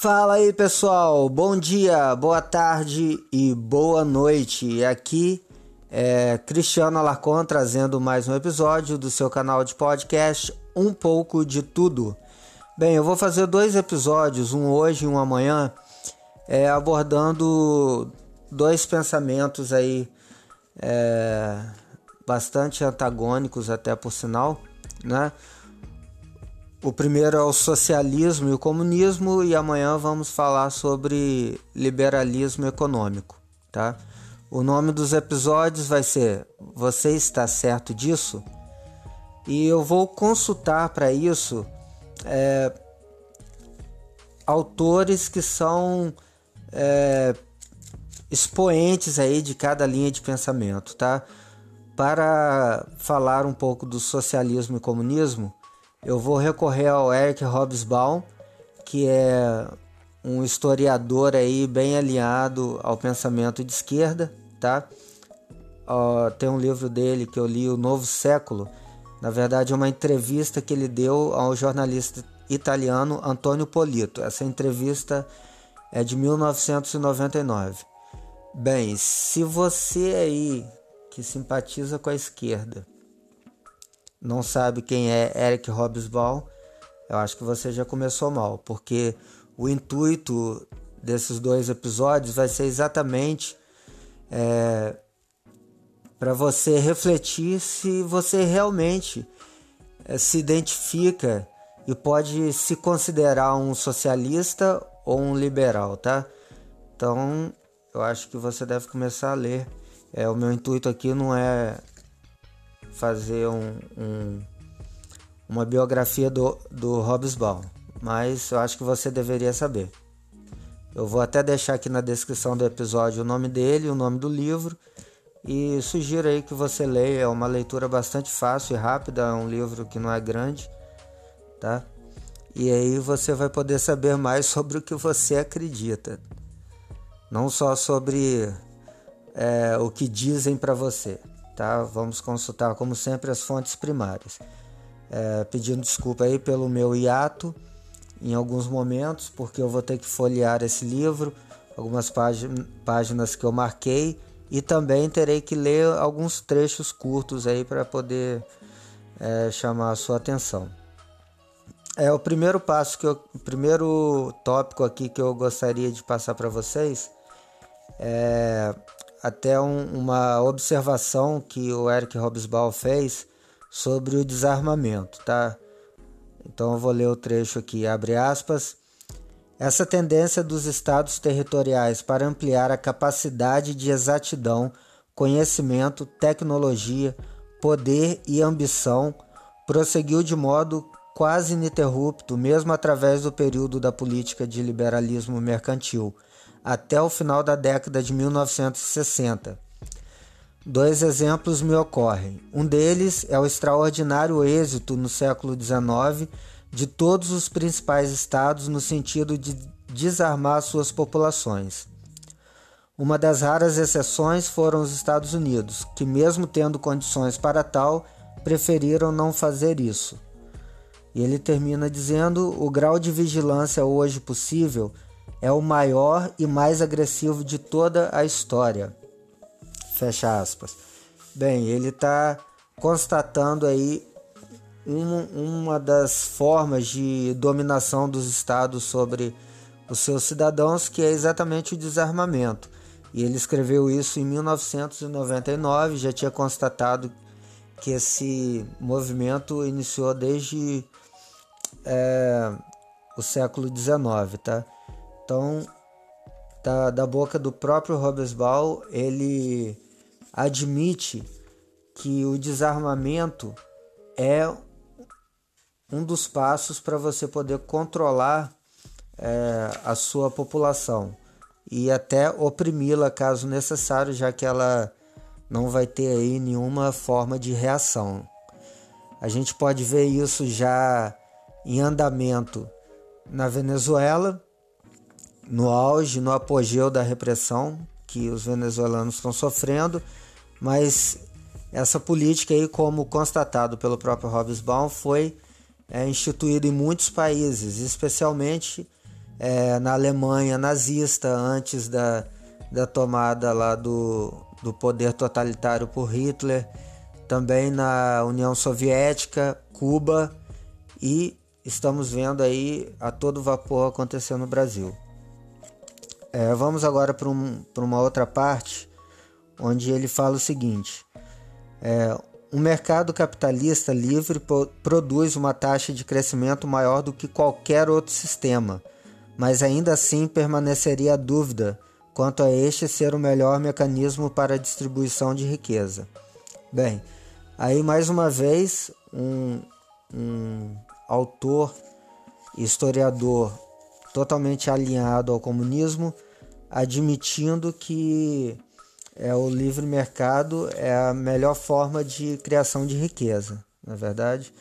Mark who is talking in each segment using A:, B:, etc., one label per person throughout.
A: Fala aí pessoal, bom dia, boa tarde e boa noite. Aqui é Cristiano Alarcon trazendo mais um episódio do seu canal de podcast Um pouco de Tudo. Bem, eu vou fazer dois episódios, um hoje e um amanhã, é, abordando dois pensamentos aí é, bastante antagônicos até por sinal, né? O primeiro é o socialismo e o comunismo e amanhã vamos falar sobre liberalismo econômico, tá? O nome dos episódios vai ser Você está certo disso? E eu vou consultar para isso é, autores que são é, expoentes aí de cada linha de pensamento, tá? Para falar um pouco do socialismo e comunismo, eu vou recorrer ao Eric Hobsbawm, que é um historiador aí bem alinhado ao pensamento de esquerda, tá? Uh, tem um livro dele que eu li, O Novo Século. Na verdade, é uma entrevista que ele deu ao jornalista italiano Antonio Polito. Essa entrevista é de 1999. Bem, se você aí que simpatiza com a esquerda não sabe quem é Eric Hobsbawm, eu acho que você já começou mal, porque o intuito desses dois episódios vai ser exatamente é, para você refletir se você realmente é, se identifica e pode se considerar um socialista ou um liberal, tá? Então, eu acho que você deve começar a ler. É, o meu intuito aqui não é fazer um, um, uma biografia do, do Hobsbawm, mas eu acho que você deveria saber. Eu vou até deixar aqui na descrição do episódio o nome dele, o nome do livro e sugiro aí que você leia. É uma leitura bastante fácil e rápida, é um livro que não é grande, tá? E aí você vai poder saber mais sobre o que você acredita, não só sobre é, o que dizem para você tá? Vamos consultar, como sempre, as fontes primárias. É, pedindo desculpa aí pelo meu hiato em alguns momentos, porque eu vou ter que folhear esse livro, algumas páginas que eu marquei e também terei que ler alguns trechos curtos aí para poder é, chamar a sua atenção. É o primeiro passo que eu, o primeiro tópico aqui que eu gostaria de passar para vocês é até um, uma observação que o Eric Hobsbawm fez sobre o desarmamento, tá? Então eu vou ler o trecho aqui, abre aspas. Essa tendência dos estados territoriais para ampliar a capacidade de exatidão, conhecimento, tecnologia, poder e ambição prosseguiu de modo quase ininterrupto, mesmo através do período da política de liberalismo mercantil até o final da década de 1960. Dois exemplos me ocorrem. Um deles é o extraordinário êxito no século XIX de todos os principais estados no sentido de desarmar suas populações. Uma das raras exceções foram os Estados Unidos, que, mesmo tendo condições para tal, preferiram não fazer isso. E ele termina dizendo: o grau de vigilância hoje possível é o maior e mais agressivo de toda a história. Fecha aspas. Bem, ele está constatando aí uma, uma das formas de dominação dos estados sobre os seus cidadãos, que é exatamente o desarmamento. E ele escreveu isso em 1999, já tinha constatado que esse movimento iniciou desde é, o século XIX, tá? Então, da, da boca do próprio Robesbal, ele admite que o desarmamento é um dos passos para você poder controlar é, a sua população e até oprimi-la caso necessário, já que ela não vai ter aí nenhuma forma de reação. A gente pode ver isso já em andamento na Venezuela, no auge, no apogeu da repressão que os venezuelanos estão sofrendo, mas essa política aí, como constatado pelo próprio Hobsbawm, foi é, instituída em muitos países, especialmente é, na Alemanha nazista antes da, da tomada lá do, do poder totalitário por Hitler, também na União Soviética, Cuba e estamos vendo aí a todo vapor acontecendo no Brasil. É, vamos agora para um, uma outra parte, onde ele fala o seguinte: é, um mercado capitalista livre produz uma taxa de crescimento maior do que qualquer outro sistema, mas ainda assim permaneceria a dúvida quanto a este ser o melhor mecanismo para a distribuição de riqueza. Bem, aí mais uma vez um, um autor, historiador totalmente alinhado ao comunismo, admitindo que é o livre mercado é a melhor forma de criação de riqueza, na é verdade.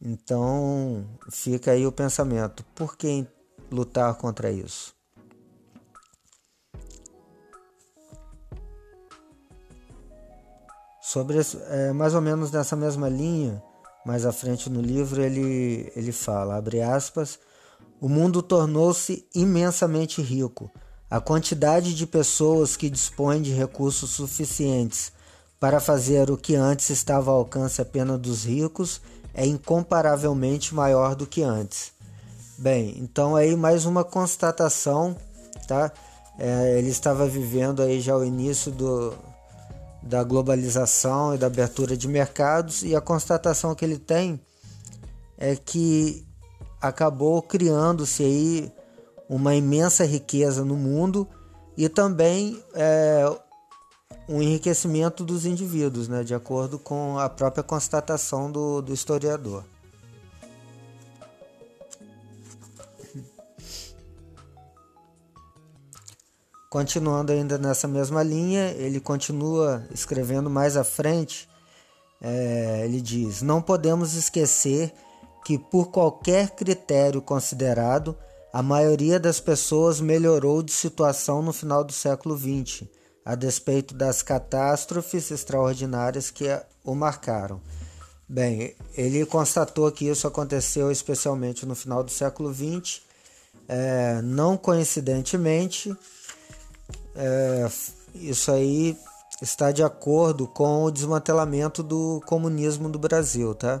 A: Então fica aí o pensamento: por que lutar contra isso? Sobre é, mais ou menos nessa mesma linha, mais à frente no livro ele ele fala, abre aspas, o mundo tornou-se imensamente rico a quantidade de pessoas que dispõem de recursos suficientes para fazer o que antes estava ao alcance apenas dos ricos é incomparavelmente maior do que antes. Bem, então aí mais uma constatação, tá? É, ele estava vivendo aí já o início do, da globalização e da abertura de mercados e a constatação que ele tem é que acabou criando-se aí uma imensa riqueza no mundo e também é, um enriquecimento dos indivíduos, né, de acordo com a própria constatação do, do historiador. Continuando ainda nessa mesma linha, ele continua escrevendo mais à frente. É, ele diz: Não podemos esquecer que, por qualquer critério considerado, a maioria das pessoas melhorou de situação no final do século XX, a despeito das catástrofes extraordinárias que o marcaram. Bem, ele constatou que isso aconteceu especialmente no final do século XX, é, não coincidentemente, é, isso aí está de acordo com o desmantelamento do comunismo do Brasil, tá?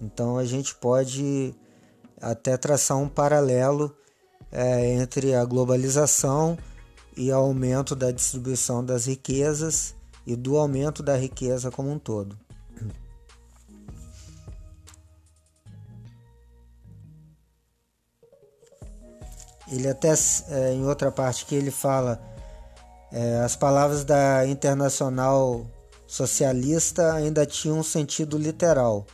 A: Então a gente pode até traçar um paralelo é, entre a globalização e o aumento da distribuição das riquezas e do aumento da riqueza como um todo. Ele até é, em outra parte que ele fala é, as palavras da Internacional Socialista ainda tinham um sentido literal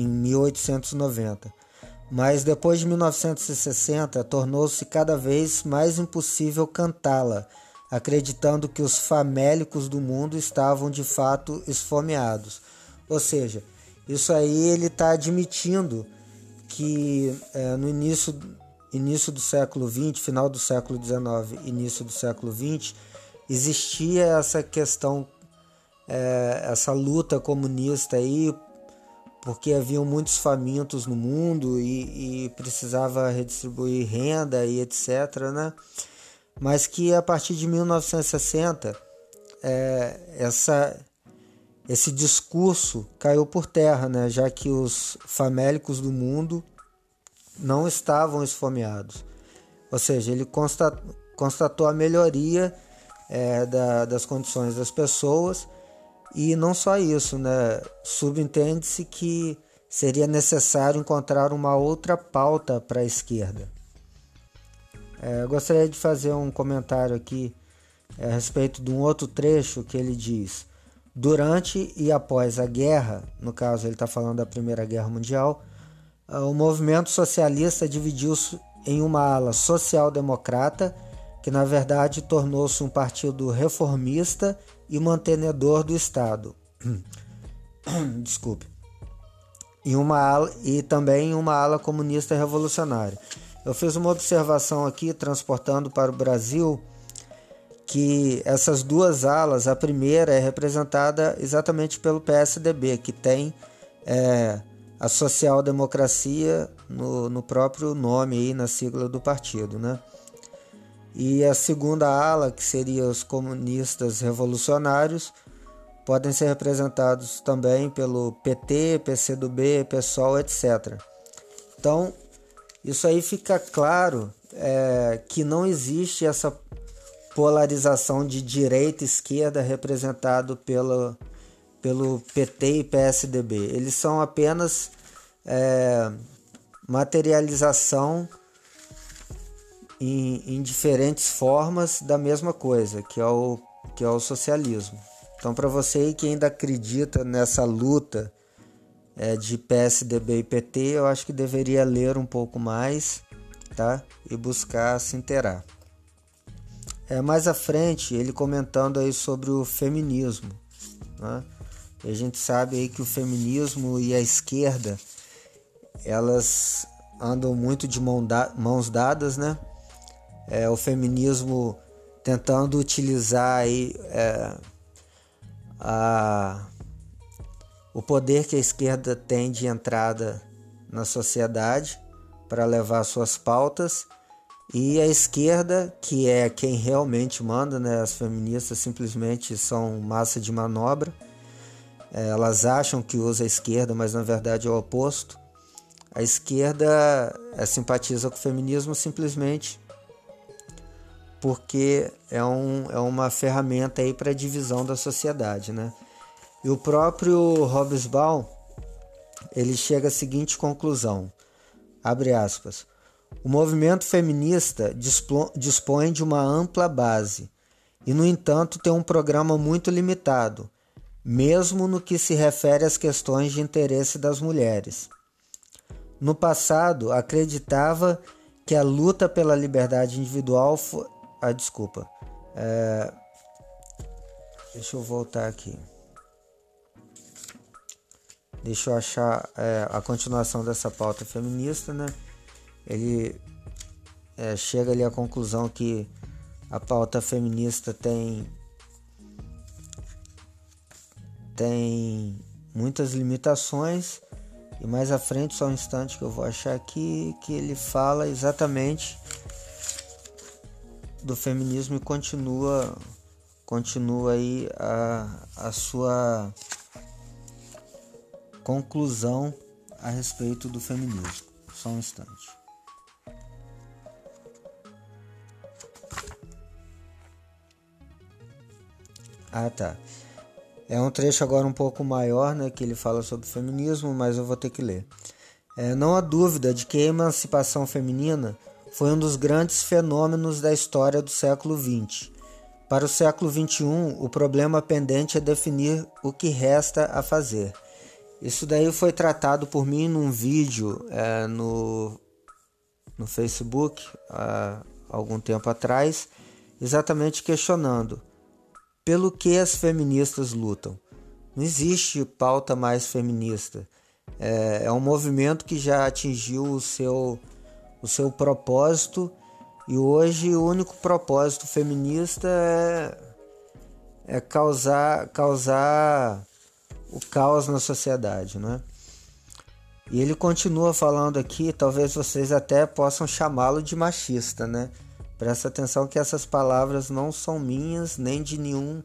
A: em 1890 mas depois de 1960 tornou-se cada vez mais impossível cantá-la, acreditando que os famélicos do mundo estavam de fato esfomeados. Ou seja, isso aí ele está admitindo que é, no início, início do século XX, final do século XIX, início do século XX, existia essa questão, é, essa luta comunista aí porque haviam muitos famintos no mundo e, e, precisava redistribuir renda e etc. Né? Mas que a partir de 1960 é, essa, esse discurso caiu por terra, né? já que os famélicos do mundo não estavam esfomeados. Ou seja, ele constatou, a melhoria é, da, das condições das pessoas e não só isso, né? Subentende-se que seria necessário encontrar uma outra pauta para a esquerda. É, gostaria de fazer um comentário aqui é, a respeito de um outro trecho que ele diz: durante e após a guerra, no caso ele está falando da Primeira Guerra Mundial, o movimento socialista dividiu-se em uma ala social-democrata, que na verdade tornou-se um partido reformista e mantenedor do Estado. Desculpe. E, uma ala, e também uma ala comunista revolucionária. Eu fiz uma observação aqui, transportando para o Brasil, que essas duas alas, a primeira é representada exatamente pelo PSDB, que tem é, a social-democracia no, no próprio nome aí, na sigla do partido, né? E a segunda ala, que seria os comunistas revolucionários, podem ser representados também pelo PT, PCdoB, PSOL, etc. Então, isso aí fica claro é, que não existe essa polarização de direita e esquerda representado pelo, pelo PT e PSDB. Eles são apenas é, materialização em, em diferentes formas da mesma coisa, que é o, que é o socialismo. Então, para você que ainda acredita nessa luta é, de PSDB e PT, eu acho que deveria ler um pouco mais tá? e buscar se inteirar. É, mais à frente, ele comentando aí sobre o feminismo. Né? a gente sabe aí que o feminismo e a esquerda elas andam muito de mão da mãos dadas, né? É, o feminismo tentando utilizar aí é, a, o poder que a esquerda tem de entrada na sociedade para levar suas pautas e a esquerda, que é quem realmente manda, né? as feministas simplesmente são massa de manobra. É, elas acham que usa a esquerda, mas na verdade é o oposto. A esquerda é, simpatiza com o feminismo simplesmente porque é, um, é uma ferramenta aí para divisão da sociedade, né? E o próprio Hobsbawm, ele chega à seguinte conclusão, abre aspas, o movimento feminista dispõe de uma ampla base e, no entanto, tem um programa muito limitado, mesmo no que se refere às questões de interesse das mulheres. No passado, acreditava que a luta pela liberdade individual ah, desculpa. É... Deixa eu voltar aqui. Deixa eu achar é, a continuação dessa pauta feminista, né? Ele é, chega ali à conclusão que a pauta feminista tem tem muitas limitações e mais à frente só um instante que eu vou achar aqui que ele fala exatamente do feminismo e continua continua aí a, a sua conclusão a respeito do feminismo. Só um instante. Ah, tá. É um trecho agora um pouco maior, né, que ele fala sobre feminismo, mas eu vou ter que ler. É, não há dúvida de que a emancipação feminina foi um dos grandes fenômenos da história do século XX. Para o século XXI, o problema pendente é definir o que resta a fazer. Isso daí foi tratado por mim num vídeo é, no, no Facebook há algum tempo atrás, exatamente questionando pelo que as feministas lutam. Não existe pauta mais feminista. É, é um movimento que já atingiu o seu o seu propósito e hoje o único propósito feminista é, é causar, causar o caos na sociedade, né? E ele continua falando aqui, talvez vocês até possam chamá-lo de machista, né? Presta atenção que essas palavras não são minhas nem de nenhum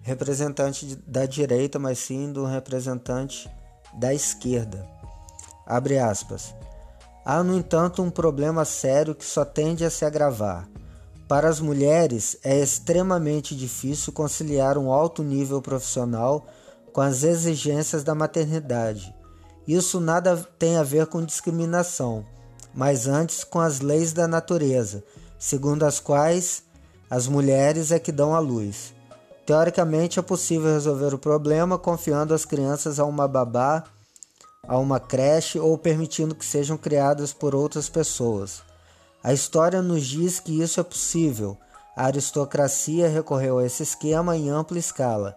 A: representante da direita, mas sim do representante da esquerda. Abre aspas. Há, no entanto, um problema sério que só tende a se agravar. Para as mulheres, é extremamente difícil conciliar um alto nível profissional com as exigências da maternidade. Isso nada tem a ver com discriminação, mas antes com as leis da natureza, segundo as quais as mulheres é que dão à luz. Teoricamente é possível resolver o problema confiando as crianças a uma babá a uma creche ou permitindo que sejam criadas por outras pessoas. A história nos diz que isso é possível. A aristocracia recorreu a esse esquema em ampla escala,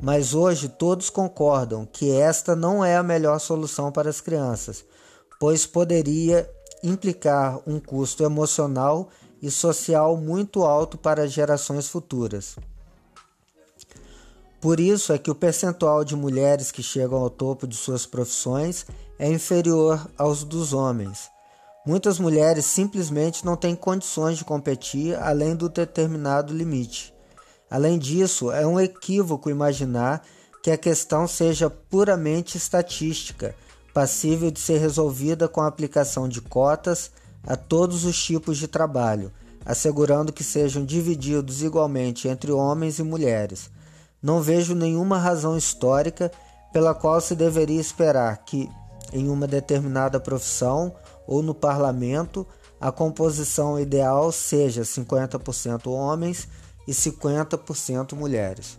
A: mas hoje todos concordam que esta não é a melhor solução para as crianças, pois poderia implicar um custo emocional e social muito alto para gerações futuras. Por isso é que o percentual de mulheres que chegam ao topo de suas profissões é inferior aos dos homens. Muitas mulheres simplesmente não têm condições de competir além do determinado limite. Além disso, é um equívoco imaginar que a questão seja puramente estatística, passível de ser resolvida com a aplicação de cotas a todos os tipos de trabalho, assegurando que sejam divididos igualmente entre homens e mulheres. Não vejo nenhuma razão histórica pela qual se deveria esperar que, em uma determinada profissão ou no parlamento, a composição ideal seja 50% homens e 50% mulheres.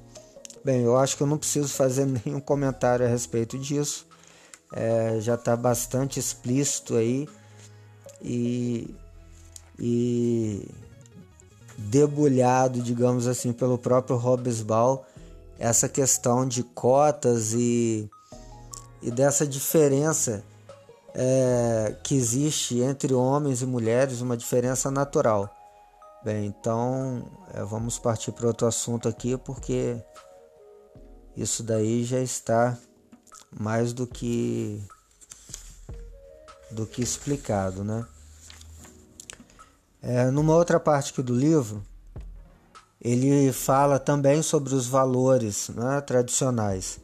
A: Bem, eu acho que eu não preciso fazer nenhum comentário a respeito disso. É, já está bastante explícito aí e, e debulhado, digamos assim, pelo próprio Hobbesbal essa questão de cotas e, e dessa diferença é, que existe entre homens e mulheres, uma diferença natural. Bem, então é, vamos partir para outro assunto aqui, porque isso daí já está mais do que do que explicado, né? É, numa outra parte aqui do livro, ele fala também sobre os valores né, tradicionais.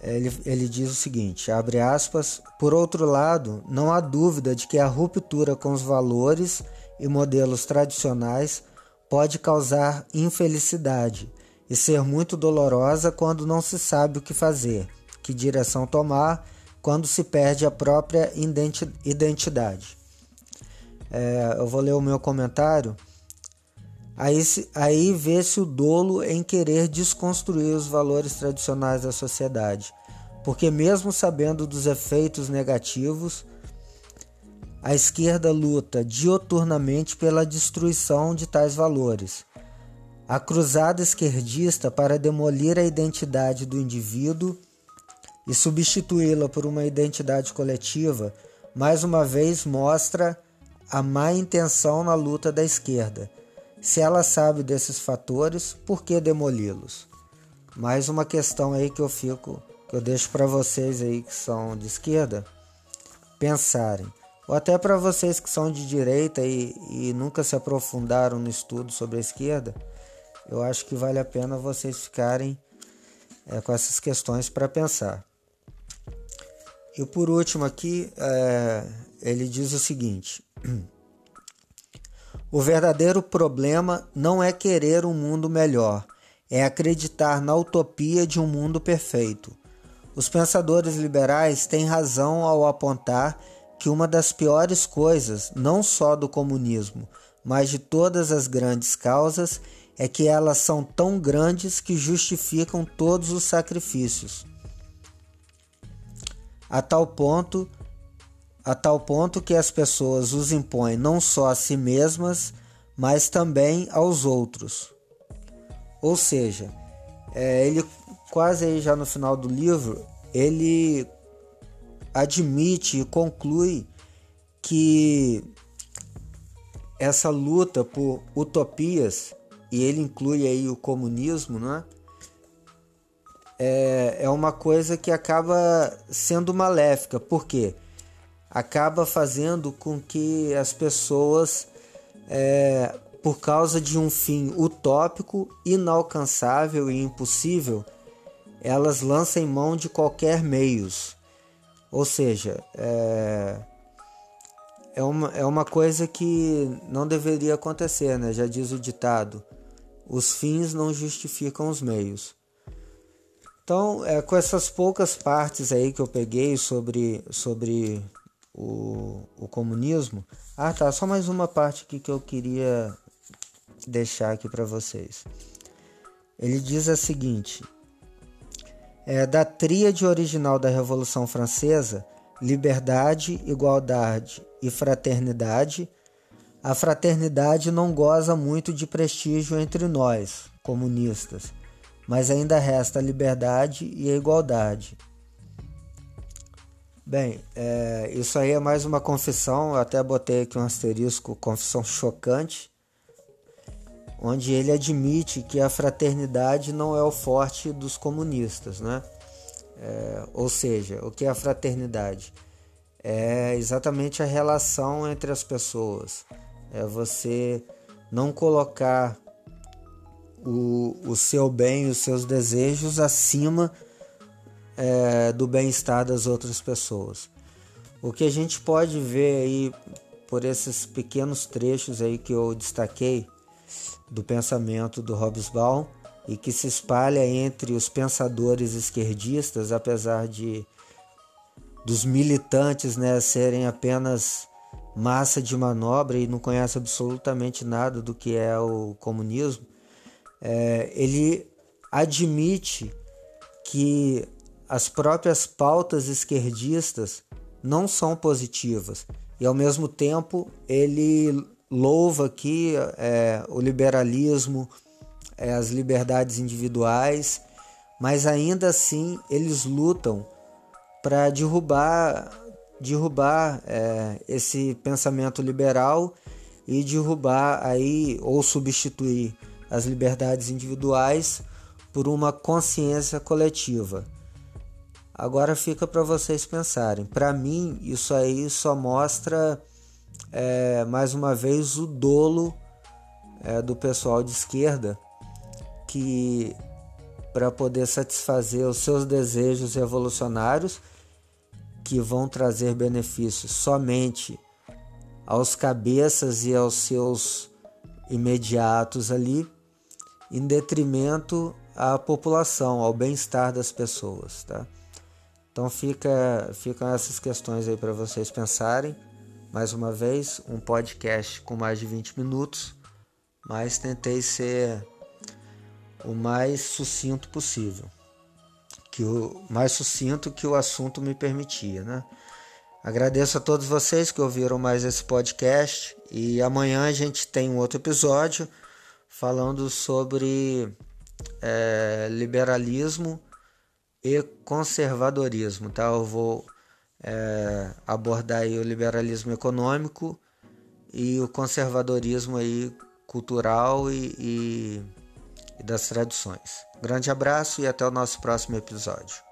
A: Ele, ele diz o seguinte, abre aspas, por outro lado, não há dúvida de que a ruptura com os valores e modelos tradicionais pode causar infelicidade e ser muito dolorosa quando não se sabe o que fazer, que direção tomar, quando se perde a própria identidade. É, eu vou ler o meu comentário Aí, aí vê-se o dolo em querer desconstruir os valores tradicionais da sociedade, porque, mesmo sabendo dos efeitos negativos, a esquerda luta dioturnamente pela destruição de tais valores. A cruzada esquerdista para demolir a identidade do indivíduo e substituí-la por uma identidade coletiva, mais uma vez mostra a má intenção na luta da esquerda se ela sabe desses fatores, por que demoli-los? Mais uma questão aí que eu fico, que eu deixo para vocês aí que são de esquerda pensarem, ou até para vocês que são de direita e, e nunca se aprofundaram no estudo sobre a esquerda, eu acho que vale a pena vocês ficarem é, com essas questões para pensar. E por último aqui, é, ele diz o seguinte. O verdadeiro problema não é querer um mundo melhor, é acreditar na utopia de um mundo perfeito. Os pensadores liberais têm razão ao apontar que uma das piores coisas, não só do comunismo, mas de todas as grandes causas, é que elas são tão grandes que justificam todos os sacrifícios. A tal ponto a tal ponto que as pessoas os impõem não só a si mesmas, mas também aos outros. Ou seja, é, ele quase aí já no final do livro, ele admite e conclui que essa luta por utopias, e ele inclui aí o comunismo, né? É, é uma coisa que acaba sendo maléfica. Por quê? Acaba fazendo com que as pessoas, é, por causa de um fim utópico, inalcançável e impossível, elas lancem mão de qualquer meios. Ou seja, é, é, uma, é uma coisa que não deveria acontecer, né? já diz o ditado: os fins não justificam os meios. Então, é, com essas poucas partes aí que eu peguei sobre, sobre o, o comunismo. Ah, tá. Só mais uma parte aqui que eu queria deixar aqui para vocês. Ele diz a seguinte: é, da tríade original da Revolução Francesa, liberdade, igualdade e fraternidade, a fraternidade não goza muito de prestígio entre nós, comunistas, mas ainda resta a liberdade e a igualdade. Bem, é, isso aí é mais uma confissão, eu até botei aqui um asterisco, confissão chocante, onde ele admite que a fraternidade não é o forte dos comunistas, né? É, ou seja, o que é a fraternidade? É exatamente a relação entre as pessoas. É você não colocar o, o seu bem, os seus desejos acima é, do bem-estar das outras pessoas. O que a gente pode ver aí por esses pequenos trechos aí que eu destaquei do pensamento do Hobsbawm e que se espalha entre os pensadores esquerdistas, apesar de dos militantes né, serem apenas massa de manobra e não conhece absolutamente nada do que é o comunismo, é, ele admite que as próprias pautas esquerdistas não são positivas e ao mesmo tempo ele louva aqui é, o liberalismo, é, as liberdades individuais, mas ainda assim eles lutam para derrubar, derrubar é, esse pensamento liberal e derrubar aí ou substituir as liberdades individuais por uma consciência coletiva. Agora fica para vocês pensarem. Para mim, isso aí só mostra é, mais uma vez o dolo é, do pessoal de esquerda que para poder satisfazer os seus desejos revolucionários que vão trazer benefícios somente aos cabeças e aos seus imediatos ali, em detrimento à população, ao bem-estar das pessoas, tá? Então fica, ficam essas questões aí para vocês pensarem. Mais uma vez, um podcast com mais de 20 minutos, mas tentei ser o mais sucinto possível. Que o mais sucinto que o assunto me permitia, né? Agradeço a todos vocês que ouviram mais esse podcast e amanhã a gente tem um outro episódio falando sobre é, liberalismo e conservadorismo, tá? Eu vou é, abordar aí o liberalismo econômico e o conservadorismo aí cultural e, e, e das tradições. Grande abraço e até o nosso próximo episódio.